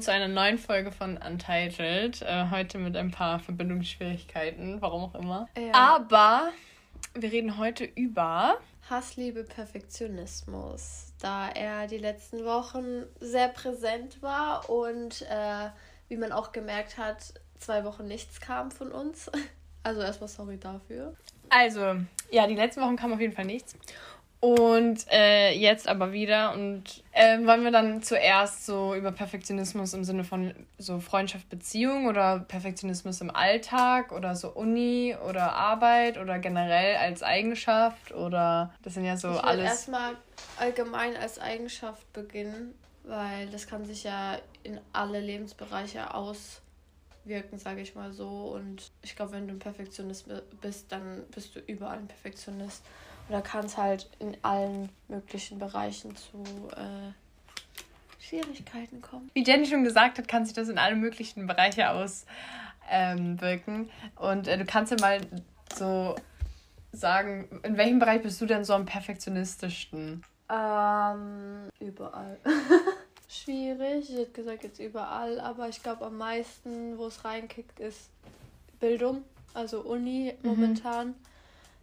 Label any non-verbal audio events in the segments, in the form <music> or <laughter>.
willkommen zu einer neuen Folge von Untitled. Äh, heute mit ein paar Verbindungsschwierigkeiten, warum auch immer. Ja. Aber wir reden heute über Hassliebe, Perfektionismus, da er die letzten Wochen sehr präsent war und äh, wie man auch gemerkt hat, zwei Wochen nichts kam von uns. <laughs> Also erstmal sorry dafür. Also, ja, die letzten Wochen kam auf jeden Fall nichts. Und äh, jetzt aber wieder. Und äh, wollen wir dann zuerst so über Perfektionismus im Sinne von so Freundschaft, Beziehung oder Perfektionismus im Alltag oder so Uni oder Arbeit oder generell als Eigenschaft oder das sind ja so ich alles. erstmal allgemein als Eigenschaft beginnen, weil das kann sich ja in alle Lebensbereiche auswirken, sage ich mal so. Und ich glaube, wenn du ein Perfektionist bist, dann bist du überall ein Perfektionist. Oder kann es halt in allen möglichen Bereichen zu äh, Schwierigkeiten kommen. Wie Jenny schon gesagt hat, kann sich das in alle möglichen Bereiche auswirken. Ähm, Und äh, du kannst ja mal so sagen, in welchem Bereich bist du denn so am perfektionistischsten? Ähm, überall. <laughs> Schwierig. Ich hätte gesagt, jetzt überall, aber ich glaube am meisten, wo es reinkickt, ist Bildung, also Uni mhm. momentan.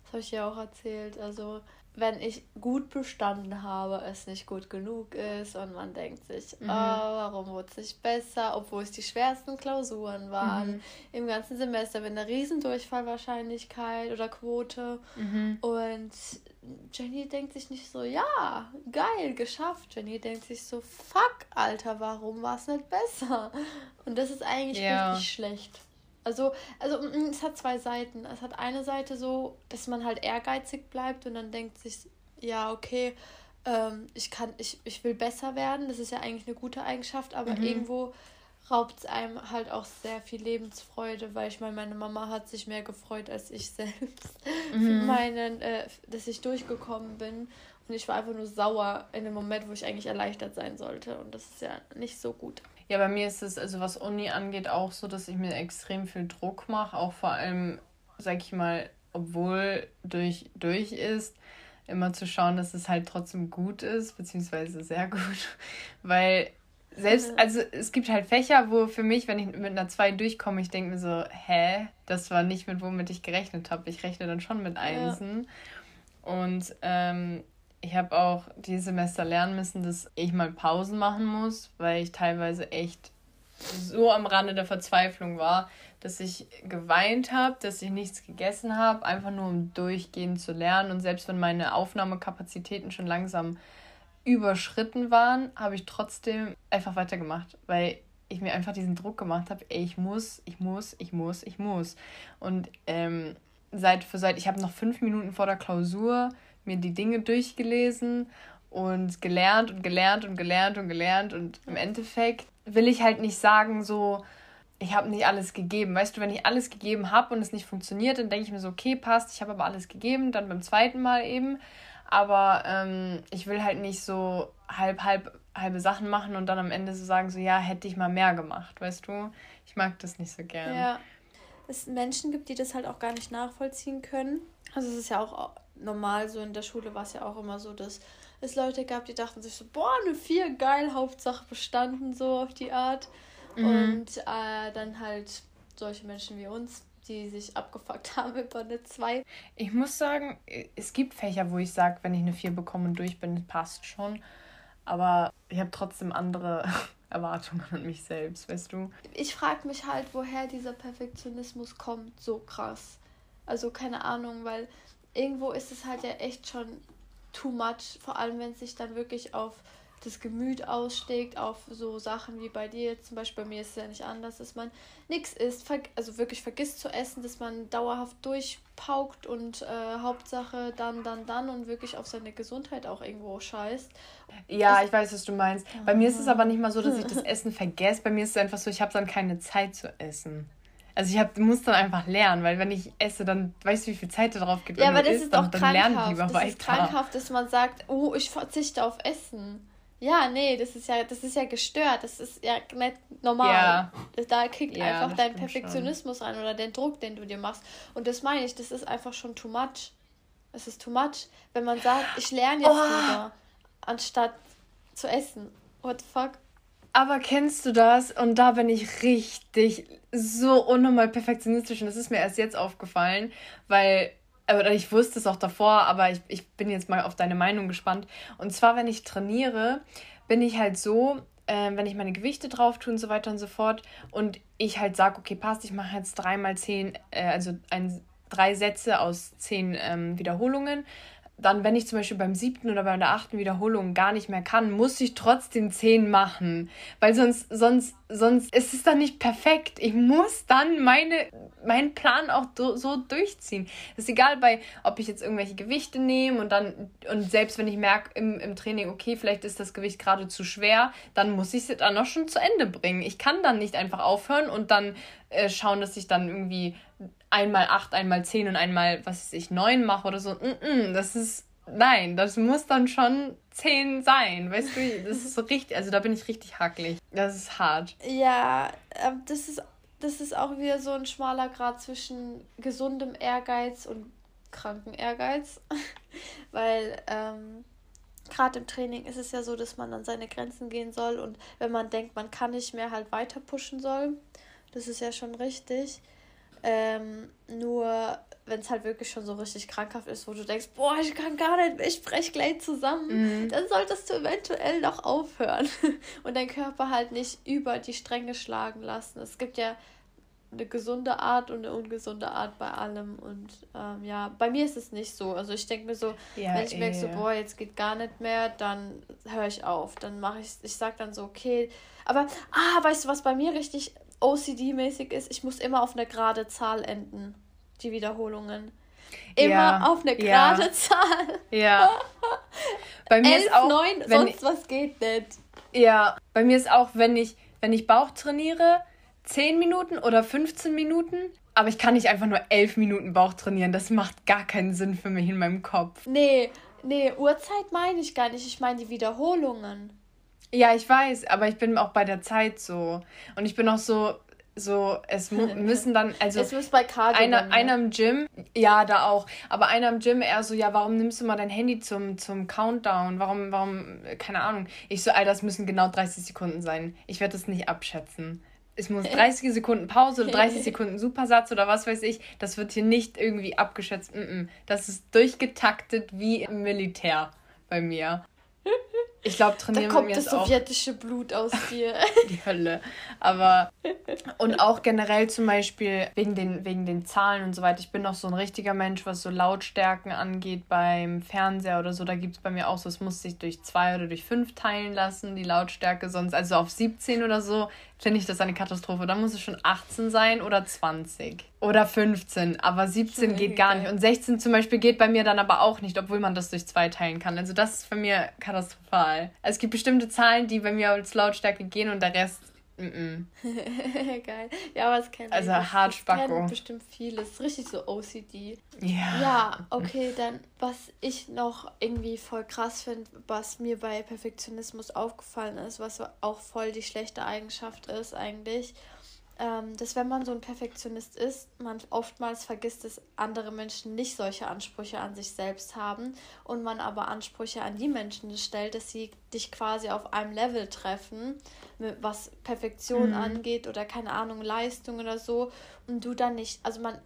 Das habe ich ja auch erzählt. Also, wenn ich gut bestanden habe, es nicht gut genug ist und man denkt sich, mhm. oh, warum wurde es nicht besser, obwohl es die schwersten Klausuren waren mhm. im ganzen Semester mit einer riesen Durchfallwahrscheinlichkeit oder Quote. Mhm. Und Jenny denkt sich nicht so, ja, geil, geschafft. Jenny denkt sich so, fuck, Alter, warum war es nicht besser? Und das ist eigentlich ja. richtig schlecht. Also, also mm, es hat zwei Seiten. Es hat eine Seite so, dass man halt ehrgeizig bleibt und dann denkt sich, ja, okay, ähm, ich kann, ich, ich will besser werden. Das ist ja eigentlich eine gute Eigenschaft, aber mhm. irgendwo raubt es einem halt auch sehr viel Lebensfreude, weil ich meine, meine Mama hat sich mehr gefreut als ich <laughs> selbst, mhm. meinen, äh, dass ich durchgekommen bin. Und ich war einfach nur sauer in dem Moment, wo ich eigentlich erleichtert sein sollte. Und das ist ja nicht so gut. Ja, bei mir ist es, also was Uni angeht, auch so, dass ich mir extrem viel Druck mache. Auch vor allem, sag ich mal, obwohl durch, durch ist, immer zu schauen, dass es halt trotzdem gut ist, beziehungsweise sehr gut. <laughs> Weil selbst, also es gibt halt Fächer, wo für mich, wenn ich mit einer 2 durchkomme, ich denke mir so, hä, das war nicht mit womit ich gerechnet habe. Ich rechne dann schon mit Einsen. Ja. Und ähm, ich habe auch dieses Semester lernen müssen, dass ich mal Pausen machen muss, weil ich teilweise echt so am Rande der Verzweiflung war, dass ich geweint habe, dass ich nichts gegessen habe, einfach nur um durchgehend zu lernen. Und selbst wenn meine Aufnahmekapazitäten schon langsam überschritten waren, habe ich trotzdem einfach weitergemacht, weil ich mir einfach diesen Druck gemacht habe, ey, ich muss, ich muss, ich muss, ich muss. Und ähm, seit für seit, ich habe noch fünf Minuten vor der Klausur mir die Dinge durchgelesen und gelernt und gelernt und gelernt und gelernt und im Endeffekt will ich halt nicht sagen so, ich habe nicht alles gegeben. Weißt du, wenn ich alles gegeben habe und es nicht funktioniert, dann denke ich mir so, okay, passt, ich habe aber alles gegeben, dann beim zweiten Mal eben. Aber ähm, ich will halt nicht so halb, halb, halbe Sachen machen und dann am Ende so sagen, so, ja, hätte ich mal mehr gemacht, weißt du? Ich mag das nicht so gern. Ja, es Menschen gibt, die das halt auch gar nicht nachvollziehen können. Also es ist ja auch normal so in der Schule war es ja auch immer so, dass es Leute gab, die dachten sich so, boah, eine vier geil, Hauptsache bestanden, so auf die Art. Mhm. Und äh, dann halt solche Menschen wie uns, die sich abgefuckt <laughs> haben über eine 2. Ich muss sagen, es gibt Fächer, wo ich sage, wenn ich eine 4 bekomme und durch bin, passt schon. Aber ich habe trotzdem andere <laughs> Erwartungen an mich selbst, weißt du? Ich frage mich halt, woher dieser Perfektionismus kommt, so krass. Also keine Ahnung, weil irgendwo ist es halt ja echt schon too much, vor allem wenn es sich dann wirklich auf das Gemüt ausschlägt, auf so Sachen wie bei dir zum Beispiel, bei mir ist es ja nicht anders, dass man nichts isst, also wirklich vergisst zu essen, dass man dauerhaft durchpaukt und äh, Hauptsache dann, dann, dann und wirklich auf seine Gesundheit auch irgendwo scheißt. Ja, ich weiß, was du meinst. Bei mir ist es aber nicht mal so, dass ich das <laughs> Essen vergesse. Bei mir ist es einfach so, ich habe dann keine Zeit zu essen. Also ich hab, muss dann einfach lernen, weil wenn ich esse, dann weißt du, wie viel Zeit darauf gibt. Ja, aber das isst, ist doch dann, dann ich lieber das weiter. ist krankhaft, dass man sagt, oh, ich verzichte auf Essen. Ja, nee, das ist ja, das ist ja gestört. Das ist ja nicht normal. Ja. Da kickt ja, einfach dein Perfektionismus schon. rein oder den Druck, den du dir machst. Und das meine ich, das ist einfach schon too much. Es ist too much, wenn man sagt, ich lerne jetzt oh. lieber, anstatt zu essen. What the fuck? Aber kennst du das? Und da bin ich richtig so unnormal perfektionistisch. Und das ist mir erst jetzt aufgefallen, weil, oder ich wusste es auch davor, aber ich, ich bin jetzt mal auf deine Meinung gespannt. Und zwar, wenn ich trainiere, bin ich halt so, äh, wenn ich meine Gewichte drauf tue und so weiter und so fort und ich halt sage, okay, passt, ich mache jetzt dreimal zehn, äh, also ein, drei Sätze aus zehn ähm, Wiederholungen, dann, wenn ich zum Beispiel beim siebten oder bei der achten Wiederholung gar nicht mehr kann, muss ich trotzdem zehn machen. Weil sonst, sonst, sonst ist es dann nicht perfekt. Ich muss dann meine, meinen Plan auch so durchziehen. ist egal, bei, ob ich jetzt irgendwelche Gewichte nehme und dann, und selbst wenn ich merke im, im Training, okay, vielleicht ist das Gewicht gerade zu schwer, dann muss ich es dann auch schon zu Ende bringen. Ich kann dann nicht einfach aufhören und dann äh, schauen, dass ich dann irgendwie einmal acht, einmal zehn und einmal, was weiß ich, neun mache oder so. Mm -mm, das ist, nein, das muss dann schon zehn sein, weißt du? Das ist so richtig, also da bin ich richtig hackelig. Das ist hart. Ja, ähm, das ist, das ist auch wieder so ein schmaler Grad zwischen gesundem Ehrgeiz und kranken Ehrgeiz. <laughs> Weil, ähm, gerade im Training ist es ja so, dass man an seine Grenzen gehen soll und wenn man denkt, man kann nicht mehr, halt weiter pushen soll. Das ist ja schon richtig. Ähm, nur wenn es halt wirklich schon so richtig krankhaft ist, wo du denkst, boah, ich kann gar nicht, ich breche gleich zusammen, mhm. dann solltest du eventuell noch aufhören <laughs> und deinen Körper halt nicht über die Stränge schlagen lassen. Es gibt ja eine gesunde Art und eine ungesunde Art bei allem. Und ähm, ja, bei mir ist es nicht so. Also ich denke mir so, ja, wenn ich eh. merke so, boah, jetzt geht gar nicht mehr, dann höre ich auf. Dann mache ich, ich sage dann so, okay. Aber, ah, weißt du, was bei mir richtig OCD-mäßig ist, ich muss immer auf eine gerade Zahl enden. Die Wiederholungen. Immer ja, auf eine gerade ja. Zahl. Ja. <laughs> bei mir 11, ist auch 9, sonst ich, was geht nicht. Ja, bei mir ist auch, wenn ich, wenn ich Bauch trainiere, 10 Minuten oder 15 Minuten, aber ich kann nicht einfach nur 11 Minuten Bauch trainieren. Das macht gar keinen Sinn für mich in meinem Kopf. Nee, nee, Uhrzeit meine ich gar nicht. Ich meine die Wiederholungen. Ja, ich weiß, aber ich bin auch bei der Zeit so. Und ich bin auch so, so, es <laughs> müssen dann, also. Es muss bei Cardio einer, dann, ne? einer im Gym, ja, da auch. Aber einer im Gym eher so, ja, warum nimmst du mal dein Handy zum, zum Countdown? Warum, warum, keine Ahnung. Ich so, Alter, das müssen genau 30 Sekunden sein. Ich werde das nicht abschätzen. Es muss <laughs> 30 Sekunden Pause oder 30 <laughs> Sekunden Supersatz oder was weiß ich. Das wird hier nicht irgendwie abgeschätzt. Das ist durchgetaktet wie im Militär bei mir. Ich glaube, trainieren da kommt das sowjetische auch. Blut aus dir. <laughs> Die Hölle. Aber und auch generell zum Beispiel wegen den, wegen den Zahlen und so weiter. Ich bin noch so ein richtiger Mensch, was so Lautstärken angeht beim Fernseher oder so. Da gibt es bei mir auch so, es muss sich durch zwei oder durch fünf teilen lassen, die Lautstärke. Sonst, also auf 17 oder so, finde ich das eine Katastrophe. Da muss es schon 18 sein oder 20 oder 15. Aber 17 geht gar nicht. Und 16 zum Beispiel geht bei mir dann aber auch nicht, obwohl man das durch zwei teilen kann. Also das ist bei mir katastrophal. Es gibt bestimmte Zahlen, die bei mir als Lautstärke gehen und der Rest Mm -mm. <laughs> Geil. Ja, aber es kennt Also hart Spacko. bestimmt vieles. Richtig so OCD. Ja. Ja, okay, dann was ich noch irgendwie voll krass finde, was mir bei Perfektionismus aufgefallen ist, was auch voll die schlechte Eigenschaft ist eigentlich, ähm, dass wenn man so ein Perfektionist ist, man oftmals vergisst, dass andere Menschen nicht solche Ansprüche an sich selbst haben und man aber Ansprüche an die Menschen stellt, dass sie dich quasi auf einem Level treffen, was Perfektion mhm. angeht oder keine Ahnung, Leistung oder so und du dann nicht, also man,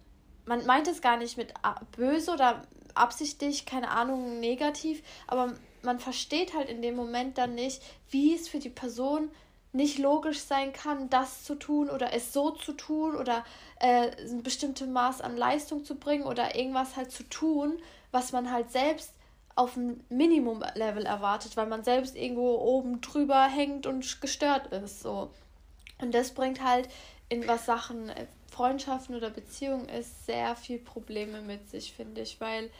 man meint es gar nicht mit böse oder absichtlich, keine Ahnung, negativ, aber man versteht halt in dem Moment dann nicht, wie es für die Person nicht logisch sein kann, das zu tun oder es so zu tun oder äh, ein bestimmtes Maß an Leistung zu bringen oder irgendwas halt zu tun, was man halt selbst auf ein Minimum-Level erwartet, weil man selbst irgendwo oben drüber hängt und gestört ist. So. Und das bringt halt in was Sachen äh, Freundschaften oder Beziehungen ist sehr viel Probleme mit sich, finde ich, weil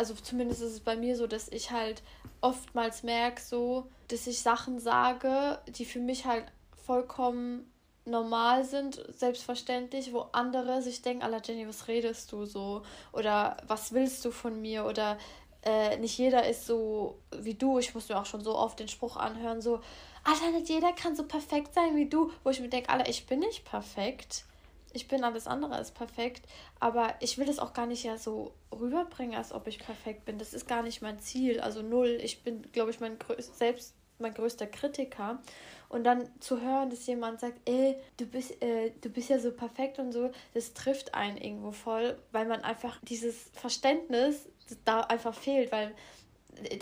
also zumindest ist es bei mir so, dass ich halt oftmals merke, so, dass ich Sachen sage, die für mich halt vollkommen normal sind, selbstverständlich, wo andere sich denken, Alter Jenny, was redest du so? Oder was willst du von mir? Oder äh, nicht jeder ist so wie du. Ich muss mir auch schon so oft den Spruch anhören, so, Alter, nicht jeder kann so perfekt sein wie du. Wo ich mir denke, Alter, ich bin nicht perfekt ich bin alles andere als perfekt, aber ich will das auch gar nicht ja so rüberbringen, als ob ich perfekt bin. Das ist gar nicht mein Ziel, also null. Ich bin, glaube ich, mein größt, selbst mein größter Kritiker. Und dann zu hören, dass jemand sagt, ey, du bist, äh, du bist ja so perfekt und so, das trifft einen irgendwo voll, weil man einfach dieses Verständnis da einfach fehlt, weil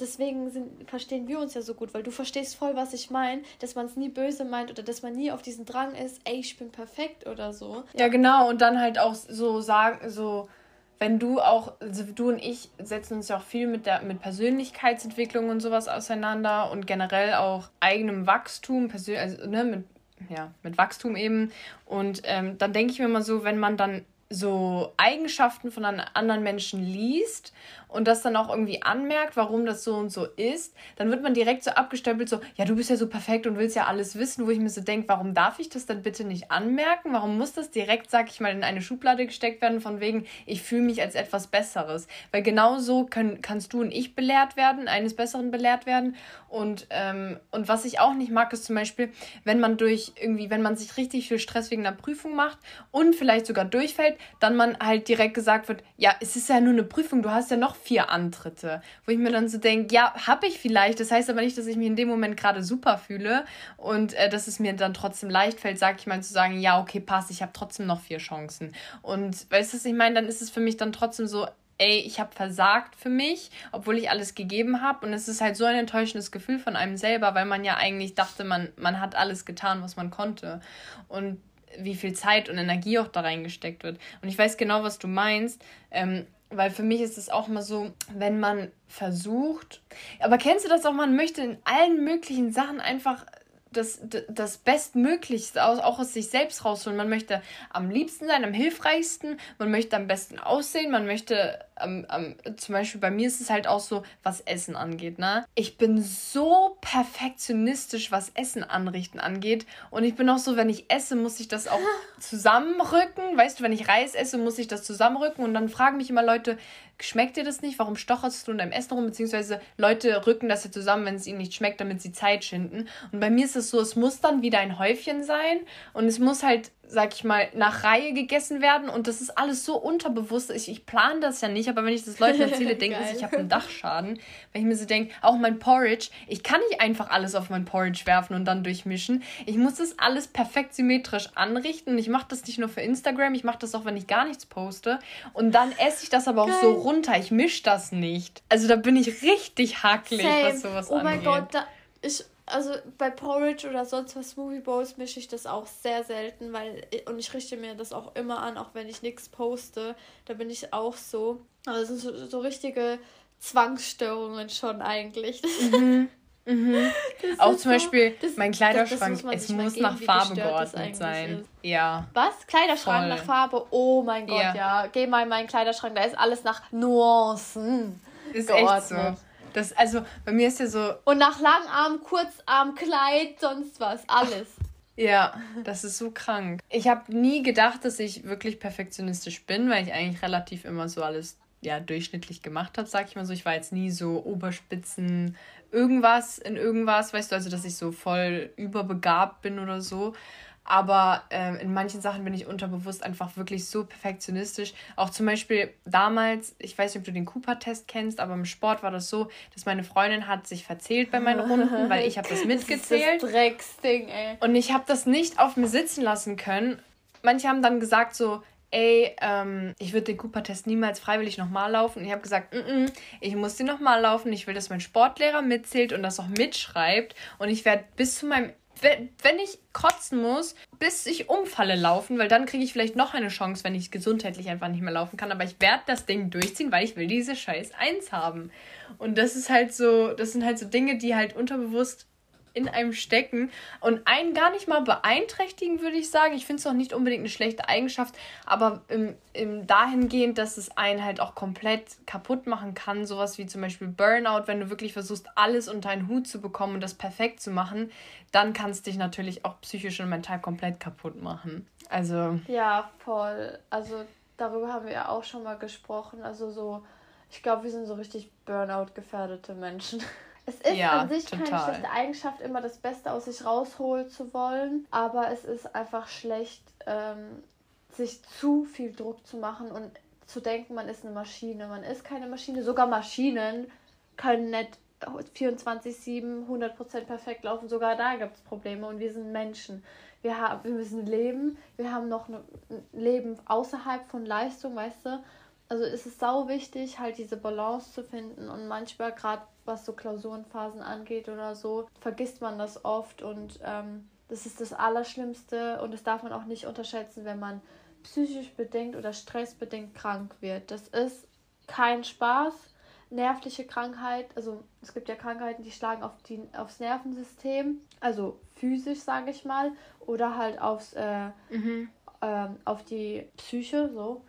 deswegen sind, verstehen wir uns ja so gut, weil du verstehst voll, was ich meine, dass man es nie böse meint oder dass man nie auf diesen Drang ist, ey, ich bin perfekt oder so. Ja, genau, und dann halt auch so sagen, so, wenn du auch, also du und ich setzen uns ja auch viel mit der mit Persönlichkeitsentwicklung und sowas auseinander und generell auch eigenem Wachstum, persön also, ne, mit, ja, mit Wachstum eben. Und ähm, dann denke ich mir mal so, wenn man dann so Eigenschaften von anderen Menschen liest und das dann auch irgendwie anmerkt, warum das so und so ist, dann wird man direkt so abgestempelt, so, ja, du bist ja so perfekt und willst ja alles wissen, wo ich mir so denke, warum darf ich das dann bitte nicht anmerken? Warum muss das direkt, sag ich mal, in eine Schublade gesteckt werden, von wegen, ich fühle mich als etwas Besseres? Weil genau so können, kannst du und ich belehrt werden, eines Besseren belehrt werden. Und, ähm, und was ich auch nicht mag, ist zum Beispiel, wenn man durch irgendwie, wenn man sich richtig viel Stress wegen einer Prüfung macht und vielleicht sogar durchfällt, dann man halt direkt gesagt wird, ja, es ist ja nur eine Prüfung, du hast ja noch vier Antritte. Wo ich mir dann so denke, ja, habe ich vielleicht. Das heißt aber nicht, dass ich mich in dem Moment gerade super fühle und äh, dass es mir dann trotzdem leicht fällt, sag ich mal, zu sagen, ja, okay, passt, ich habe trotzdem noch vier Chancen. Und weißt du, was ich meine? Dann ist es für mich dann trotzdem so, ey, ich habe versagt für mich, obwohl ich alles gegeben habe. Und es ist halt so ein enttäuschendes Gefühl von einem selber, weil man ja eigentlich dachte, man, man hat alles getan, was man konnte. Und wie viel Zeit und Energie auch da reingesteckt wird. Und ich weiß genau, was du meinst. Ähm, weil für mich ist es auch mal so, wenn man versucht, aber kennst du das auch, man möchte in allen möglichen Sachen einfach das, das Bestmöglichste aus, auch aus sich selbst rausholen. Man möchte am liebsten sein, am hilfreichsten, man möchte am besten aussehen, man möchte ähm, ähm, zum Beispiel bei mir ist es halt auch so, was Essen angeht, ne? Ich bin so perfektionistisch, was Essen anrichten angeht. Und ich bin auch so, wenn ich esse, muss ich das auch <laughs> zusammenrücken. Weißt du, wenn ich Reis esse, muss ich das zusammenrücken. Und dann fragen mich immer Leute, schmeckt dir das nicht? Warum stocherst du in deinem Essen rum? Beziehungsweise Leute rücken das ja zusammen, wenn es ihnen nicht schmeckt, damit sie Zeit schinden. Und bei mir ist es so, es muss dann wieder ein Häufchen sein. Und es muss halt sag ich mal, nach Reihe gegessen werden und das ist alles so unterbewusst. Ich, ich plane das ja nicht, aber wenn ich das Leuten erzähle, <laughs> denken sie, ich habe einen Dachschaden. Wenn ich mir so denke, auch mein Porridge, ich kann nicht einfach alles auf mein Porridge werfen und dann durchmischen. Ich muss das alles perfekt symmetrisch anrichten und ich mache das nicht nur für Instagram, ich mache das auch, wenn ich gar nichts poste. Und dann esse ich das aber auch Geil. so runter. Ich mische das nicht. Also da bin ich richtig hakelig, Same. was sowas oh angeht. Oh mein Gott, da, ich also bei Porridge oder sonst was Smoothie Bowls mische ich das auch sehr selten, weil und ich richte mir das auch immer an, auch wenn ich nichts poste, da bin ich auch so. Also so, so richtige Zwangsstörungen schon eigentlich. Mhm. Mhm. <laughs> Auch zum so, Beispiel das, mein Kleiderschrank, das, es muss nach Farbe geordnet sein. Ist. Ja. Was? Kleiderschrank Voll. nach Farbe? Oh mein Gott, ja. ja. Geh mal in meinen Kleiderschrank, da ist alles nach Nuancen. Ist geordnet. echt so. Das, also bei mir ist ja so. Und nach Langarm, Kurzarm, Kleid, sonst was, alles. Ja, das ist so krank. Ich habe nie gedacht, dass ich wirklich perfektionistisch bin, weil ich eigentlich relativ immer so alles ja, durchschnittlich gemacht habe, sag ich mal so. Ich war jetzt nie so Oberspitzen irgendwas in irgendwas, weißt du, also dass ich so voll überbegabt bin oder so. Aber ähm, in manchen Sachen bin ich unterbewusst einfach wirklich so perfektionistisch. Auch zum Beispiel damals, ich weiß nicht, ob du den Cooper-Test kennst, aber im Sport war das so, dass meine Freundin hat sich verzählt bei meinen Runden, weil ich habe das <laughs> mitgezählt. Das, das Drecksding, ey. Und ich habe das nicht auf mir sitzen lassen können. Manche haben dann gesagt so, ey, ähm, ich würde den Cooper-Test niemals freiwillig nochmal laufen. Und ich habe gesagt, mm -mm, ich muss den nochmal laufen. Ich will, dass mein Sportlehrer mitzählt und das auch mitschreibt. Und ich werde bis zu meinem wenn ich kotzen muss, bis ich umfalle laufen, weil dann kriege ich vielleicht noch eine Chance, wenn ich gesundheitlich einfach nicht mehr laufen kann. Aber ich werde das Ding durchziehen, weil ich will diese scheiß Eins haben. Und das ist halt so, das sind halt so Dinge, die halt unterbewusst in einem stecken und einen gar nicht mal beeinträchtigen, würde ich sagen. Ich finde es auch nicht unbedingt eine schlechte Eigenschaft, aber im, im dahingehend, dass es einen halt auch komplett kaputt machen kann. Sowas wie zum Beispiel Burnout, wenn du wirklich versuchst, alles unter einen Hut zu bekommen und das perfekt zu machen, dann kann es dich natürlich auch psychisch und mental komplett kaputt machen. Also. Ja, voll. Also darüber haben wir ja auch schon mal gesprochen. Also so, ich glaube, wir sind so richtig Burnout-gefährdete Menschen. <laughs> Es ist ja, an sich total. keine schlechte Eigenschaft, immer das Beste aus sich rausholen zu wollen, aber es ist einfach schlecht, ähm, sich zu viel Druck zu machen und zu denken, man ist eine Maschine. Man ist keine Maschine. Sogar Maschinen können nicht 24-7, 100% perfekt laufen. Sogar da gibt es Probleme und wir sind Menschen. Wir, haben, wir müssen leben, wir haben noch ein Leben außerhalb von Leistung, weißt du. Also ist es sau wichtig, halt diese Balance zu finden und manchmal gerade was so Klausurenphasen angeht oder so, vergisst man das oft und ähm, das ist das Allerschlimmste und das darf man auch nicht unterschätzen, wenn man psychisch bedingt oder stressbedingt krank wird. Das ist kein Spaß. Nervliche Krankheit, also es gibt ja Krankheiten, die schlagen auf die, aufs Nervensystem, also physisch, sage ich mal, oder halt aufs, äh, mhm. ähm, auf die Psyche, so.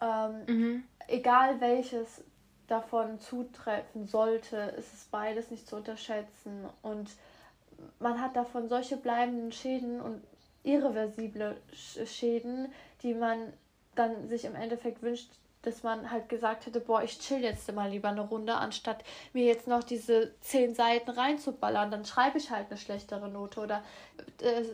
Ähm, mhm. Egal welches davon zutreffen sollte, ist es beides nicht zu unterschätzen. Und man hat davon solche bleibenden Schäden und irreversible Schäden, die man dann sich im Endeffekt wünscht, dass man halt gesagt hätte, boah, ich chill jetzt mal lieber eine Runde, anstatt mir jetzt noch diese zehn Seiten reinzuballern, dann schreibe ich halt eine schlechtere Note oder äh,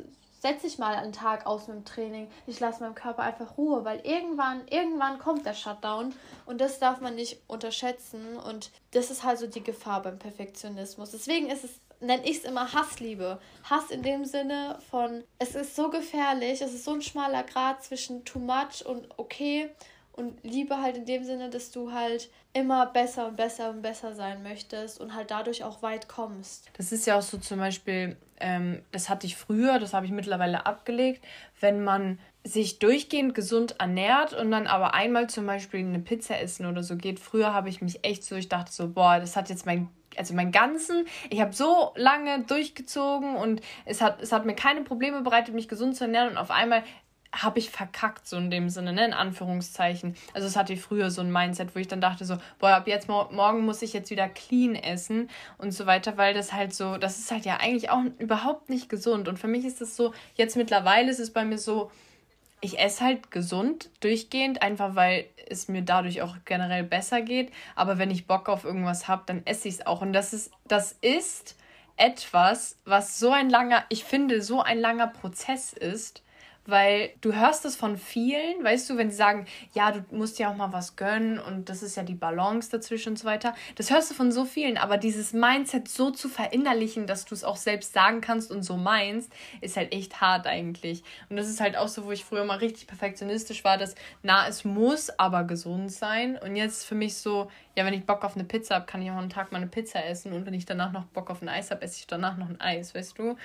setze ich mal einen Tag aus mit dem Training. Ich lasse meinem Körper einfach Ruhe, weil irgendwann, irgendwann kommt der Shutdown und das darf man nicht unterschätzen und das ist halt so die Gefahr beim Perfektionismus. Deswegen ist es nenne ich es immer Hassliebe. Hass in dem Sinne von, es ist so gefährlich, es ist so ein schmaler Grad zwischen too much und okay und Liebe halt in dem Sinne, dass du halt immer besser und besser und besser sein möchtest und halt dadurch auch weit kommst. Das ist ja auch so zum Beispiel, ähm, das hatte ich früher, das habe ich mittlerweile abgelegt, wenn man sich durchgehend gesund ernährt und dann aber einmal zum Beispiel eine Pizza essen oder so geht. Früher habe ich mich echt so, ich dachte so, boah, das hat jetzt mein also meinen ganzen, ich habe so lange durchgezogen und es hat, es hat mir keine Probleme bereitet, mich gesund zu ernähren und auf einmal habe ich verkackt, so in dem Sinne, ne, in Anführungszeichen. Also es hatte ich früher so ein Mindset, wo ich dann dachte so, boah, ab jetzt morgen muss ich jetzt wieder clean essen und so weiter, weil das halt so, das ist halt ja eigentlich auch überhaupt nicht gesund. Und für mich ist es so, jetzt mittlerweile ist es bei mir so, ich esse halt gesund durchgehend, einfach weil es mir dadurch auch generell besser geht. Aber wenn ich Bock auf irgendwas habe, dann esse ich es auch. Und das ist, das ist etwas, was so ein langer, ich finde, so ein langer Prozess ist weil du hörst es von vielen, weißt du, wenn sie sagen, ja, du musst ja auch mal was gönnen und das ist ja die Balance dazwischen und so weiter. Das hörst du von so vielen, aber dieses Mindset so zu verinnerlichen, dass du es auch selbst sagen kannst und so meinst, ist halt echt hart eigentlich. Und das ist halt auch so, wo ich früher mal richtig perfektionistisch war, dass na, es muss aber gesund sein und jetzt für mich so, ja, wenn ich Bock auf eine Pizza habe, kann ich auch einen Tag mal eine Pizza essen und wenn ich danach noch Bock auf ein Eis habe, esse ich danach noch ein Eis, weißt du?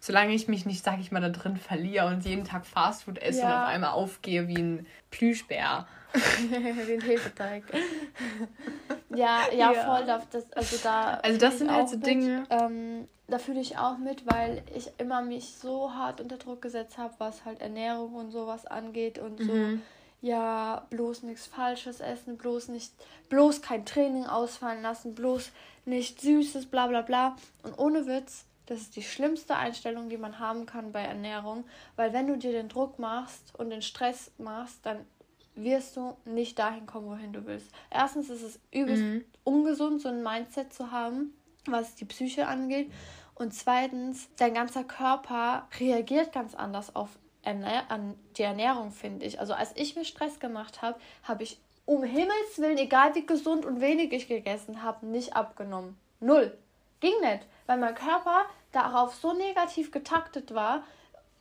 Solange ich mich nicht, sag ich mal, da drin verliere und jeden Tag Fastfood esse ja. und auf einmal aufgehe wie ein Plüschbär. <laughs> wie ein Hefeteig. <laughs> ja, ja, ja, voll. Das, also da also das sind halt so Dinge. Ähm, da fühle ich auch mit, weil ich immer mich so hart unter Druck gesetzt habe, was halt Ernährung und sowas angeht und so mhm ja, bloß nichts Falsches essen, bloß nicht, bloß kein Training ausfallen lassen, bloß nicht Süßes, bla bla bla. Und ohne Witz, das ist die schlimmste Einstellung, die man haben kann bei Ernährung, weil wenn du dir den Druck machst und den Stress machst, dann wirst du nicht dahin kommen, wohin du willst. Erstens ist es übelst mhm. ungesund, so ein Mindset zu haben, was die Psyche angeht. Und zweitens, dein ganzer Körper reagiert ganz anders auf an die Ernährung, finde ich. Also als ich mir Stress gemacht habe, habe ich um Himmels Willen, egal wie gesund und wenig ich gegessen habe, nicht abgenommen. Null. Ging nicht, weil mein Körper darauf so negativ getaktet war.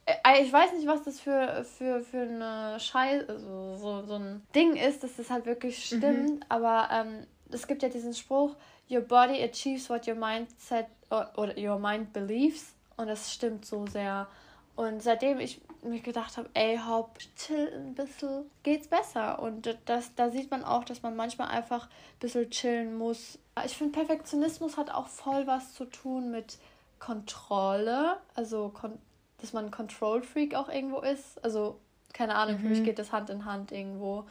Äh, ich weiß nicht, was das für, für, für eine Scheiße, also so, so ein Ding ist, dass das halt wirklich mhm. stimmt. Mhm. Aber ähm, es gibt ja diesen Spruch, Your body achieves what your mind said oder your mind believes. Und das stimmt so sehr. Und seitdem ich mir gedacht habe, ey, hopp, chill ein bisschen, geht's besser. Und das, da sieht man auch, dass man manchmal einfach ein bisschen chillen muss. Ich finde, Perfektionismus hat auch voll was zu tun mit Kontrolle. Also, dass man ein Control-Freak auch irgendwo ist. Also, keine Ahnung, mhm. für mich mhm. geht das Hand in Hand irgendwo.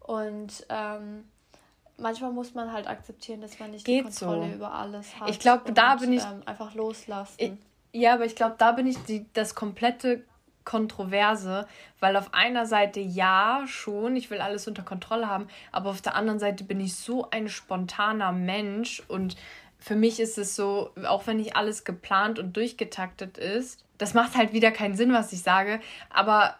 Und ähm, manchmal muss man halt akzeptieren, dass man nicht geht die Kontrolle so. über alles hat. Ich glaube, da bin ich. Ähm, einfach loslassen. Ich, ja, aber ich glaube, da bin ich die, das komplette Kontroverse, weil auf einer Seite ja schon, ich will alles unter Kontrolle haben, aber auf der anderen Seite bin ich so ein spontaner Mensch und für mich ist es so, auch wenn nicht alles geplant und durchgetaktet ist, das macht halt wieder keinen Sinn, was ich sage, aber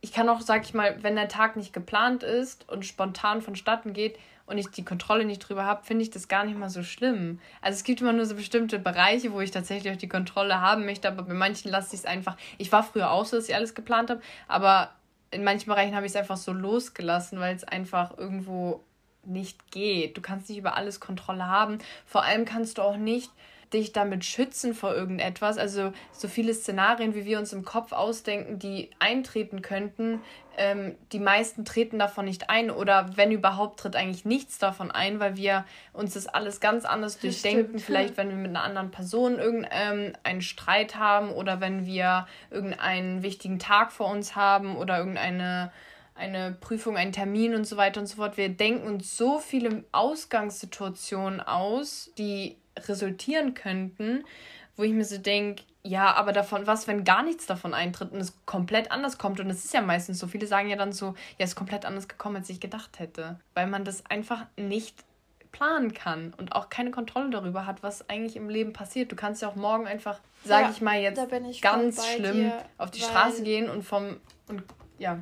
ich kann auch, sag ich mal, wenn der Tag nicht geplant ist und spontan vonstatten geht und ich die Kontrolle nicht drüber habe, finde ich das gar nicht mal so schlimm. Also es gibt immer nur so bestimmte Bereiche, wo ich tatsächlich auch die Kontrolle haben möchte, aber bei manchen lasse ich es einfach. Ich war früher auch so, dass ich alles geplant habe, aber in manchen Bereichen habe ich es einfach so losgelassen, weil es einfach irgendwo nicht geht. Du kannst nicht über alles Kontrolle haben. Vor allem kannst du auch nicht dich damit schützen vor irgendetwas. Also so viele Szenarien, wie wir uns im Kopf ausdenken, die eintreten könnten, ähm, die meisten treten davon nicht ein oder wenn überhaupt tritt eigentlich nichts davon ein, weil wir uns das alles ganz anders durchdenken. Stimmt. Vielleicht, wenn wir mit einer anderen Person irgendeinen ähm, Streit haben oder wenn wir irgendeinen wichtigen Tag vor uns haben oder irgendeine eine Prüfung, einen Termin und so weiter und so fort. Wir denken uns so viele Ausgangssituationen aus, die resultieren könnten, wo ich mir so denke, ja, aber davon, was, wenn gar nichts davon eintritt und es komplett anders kommt? Und es ist ja meistens so. Viele sagen ja dann so, ja, es ist komplett anders gekommen, als ich gedacht hätte. Weil man das einfach nicht planen kann und auch keine Kontrolle darüber hat, was eigentlich im Leben passiert. Du kannst ja auch morgen einfach, sage ja, ich mal jetzt, ganz schlimm dir, auf die Straße gehen und vom und ja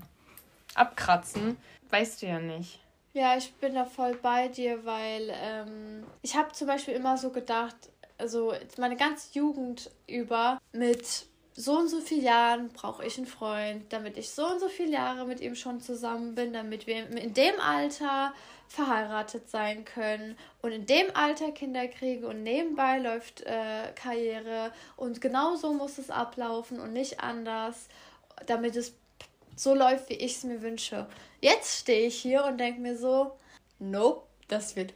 abkratzen. Weißt du ja nicht. Ja, ich bin da voll bei dir, weil ähm, ich habe zum Beispiel immer so gedacht, also meine ganze Jugend über mit so und so vielen Jahren brauche ich einen Freund, damit ich so und so viele Jahre mit ihm schon zusammen bin, damit wir in dem Alter verheiratet sein können und in dem Alter Kinder kriegen und nebenbei läuft äh, Karriere und genau so muss es ablaufen und nicht anders, damit es so läuft, wie ich es mir wünsche. Jetzt stehe ich hier und denke mir so, nope, das wird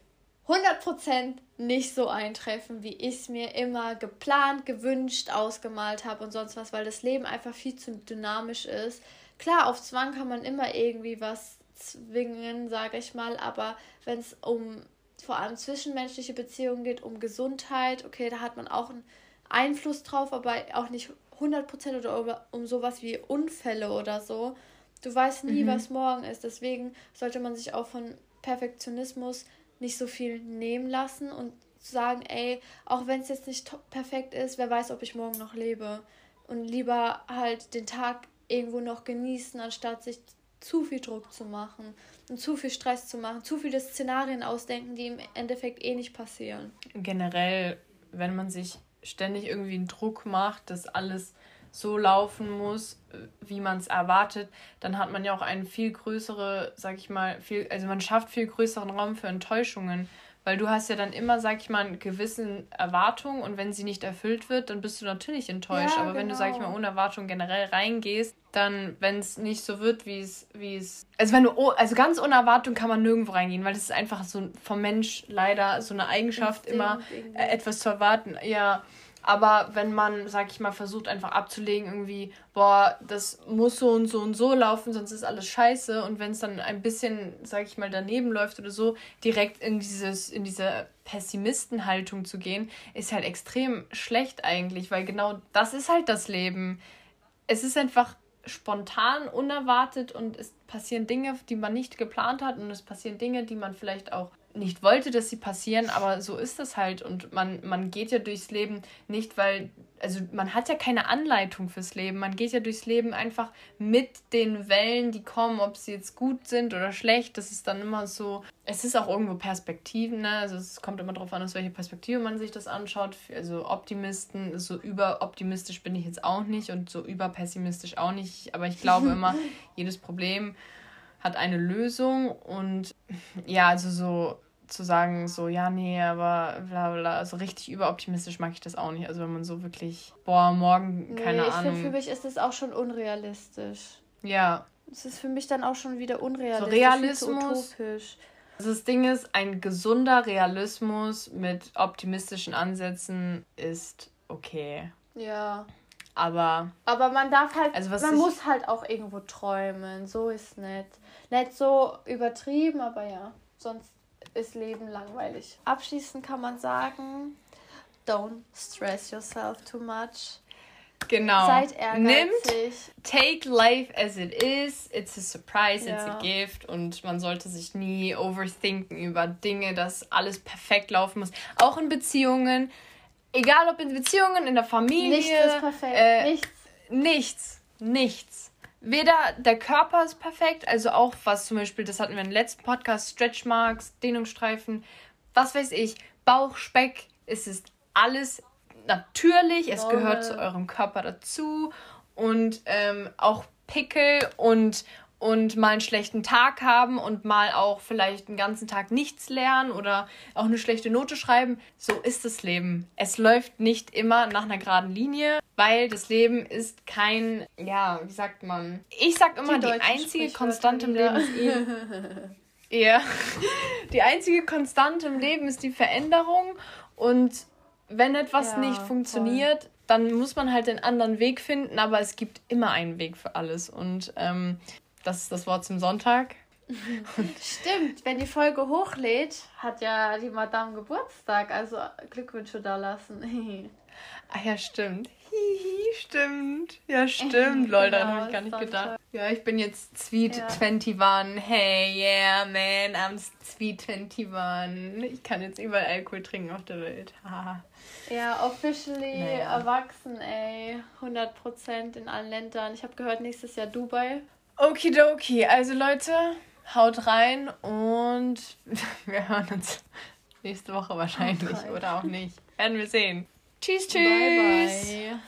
100% nicht so eintreffen, wie ich es mir immer geplant, gewünscht, ausgemalt habe und sonst was, weil das Leben einfach viel zu dynamisch ist. Klar, auf Zwang kann man immer irgendwie was zwingen, sage ich mal, aber wenn es um vor allem zwischenmenschliche Beziehungen geht, um Gesundheit, okay, da hat man auch einen Einfluss drauf, aber auch nicht 100% oder um sowas wie Unfälle oder so. Du weißt nie, mhm. was morgen ist. Deswegen sollte man sich auch von Perfektionismus nicht so viel nehmen lassen und sagen, ey, auch wenn es jetzt nicht perfekt ist, wer weiß, ob ich morgen noch lebe. Und lieber halt den Tag irgendwo noch genießen, anstatt sich zu viel Druck zu machen und zu viel Stress zu machen, zu viele Szenarien ausdenken, die im Endeffekt eh nicht passieren. Generell, wenn man sich ständig irgendwie einen Druck macht, dass alles so laufen muss, wie man es erwartet, dann hat man ja auch einen viel größere, sag ich mal, viel, also man schafft viel größeren Raum für Enttäuschungen, weil du hast ja dann immer, sag ich mal, eine gewisse Erwartung und wenn sie nicht erfüllt wird, dann bist du natürlich enttäuscht. Ja, Aber genau. wenn du, sag ich mal, genau. ohne Erwartung generell reingehst, dann, wenn es nicht so wird, wie es, wie es. Also wenn du, also ganz ohne Erwartung kann man nirgendwo reingehen, weil das ist einfach so vom Mensch leider so eine Eigenschaft, Instinkt immer irgendwie. etwas zu erwarten. Ja. Aber wenn man, sag ich mal, versucht einfach abzulegen, irgendwie, boah, das muss so und so und so laufen, sonst ist alles scheiße. Und wenn es dann ein bisschen, sag ich mal, daneben läuft oder so, direkt in dieses, in diese Pessimistenhaltung zu gehen, ist halt extrem schlecht eigentlich, weil genau das ist halt das Leben. Es ist einfach spontan, unerwartet und es passieren Dinge, die man nicht geplant hat und es passieren Dinge, die man vielleicht auch nicht wollte, dass sie passieren, aber so ist das halt. Und man, man geht ja durchs Leben nicht, weil, also man hat ja keine Anleitung fürs Leben, man geht ja durchs Leben einfach mit den Wellen, die kommen, ob sie jetzt gut sind oder schlecht, das ist dann immer so, es ist auch irgendwo Perspektiven, ne? also es kommt immer darauf an, aus welcher Perspektive man sich das anschaut, also Optimisten, so überoptimistisch bin ich jetzt auch nicht und so überpessimistisch auch nicht, aber ich glaube <laughs> immer, jedes Problem hat eine Lösung. Und ja, also so zu sagen, so, ja, nee, aber bla bla, also richtig überoptimistisch mag ich das auch nicht. Also wenn man so wirklich, boah, morgen, keine nee, ich Ahnung. Find, für mich ist das auch schon unrealistisch. Ja. Es ist für mich dann auch schon wieder unrealistisch. So Realismus. Utopisch. Also das Ding ist, ein gesunder Realismus mit optimistischen Ansätzen ist okay. Ja. Aber. Aber man darf halt, also man muss halt auch irgendwo träumen. So ist nett. Nicht so übertrieben, aber ja. Sonst ist Leben langweilig. Abschließend kann man sagen, don't stress yourself too much. Genau. Seid ehrgeizig. Nimmt, take life as it is. It's a surprise, ja. it's a gift. Und man sollte sich nie overthinken über Dinge, dass alles perfekt laufen muss. Auch in Beziehungen. Egal ob in Beziehungen, in der Familie. Nichts ist perfekt. Äh, nichts. Nichts. Nichts weder der Körper ist perfekt, also auch was zum Beispiel, das hatten wir im letzten Podcast, Stretchmarks, Dehnungsstreifen, was weiß ich, Bauch, Speck, es ist alles natürlich, es Normal. gehört zu eurem Körper dazu und ähm, auch Pickel und und mal einen schlechten Tag haben und mal auch vielleicht einen ganzen Tag nichts lernen oder auch eine schlechte Note schreiben. So ist das Leben. Es läuft nicht immer nach einer geraden Linie, weil das Leben ist kein, ja, wie sagt man? Ich sag immer, die, die einzige Konstante im Leben ist eh. <laughs> Ja. Die einzige Konstante im Leben ist die Veränderung und wenn etwas ja, nicht funktioniert, voll. dann muss man halt den anderen Weg finden, aber es gibt immer einen Weg für alles und ähm, das ist das Wort zum Sonntag. <laughs> Stimmt, wenn die Folge hochlädt, hat ja die Madame Geburtstag, also Glückwünsche da lassen. <laughs> ah ja, stimmt. Hihi, stimmt. Ja, stimmt. <laughs> Lol, daran habe ich gar nicht gedacht. Ja, ich bin jetzt Sweet ja. 21. Hey, yeah, man, I'm Sweet 21. Ich kann jetzt überall Alkohol trinken auf der Welt. ja, officially naja. erwachsen, ey. 100% in allen Ländern. Ich habe gehört, nächstes Jahr Dubai. Okidoki, also Leute, haut rein und <laughs> wir hören uns nächste Woche wahrscheinlich oder auch nicht. Werden wir sehen. Tschüss, tschüss. Bye, bye.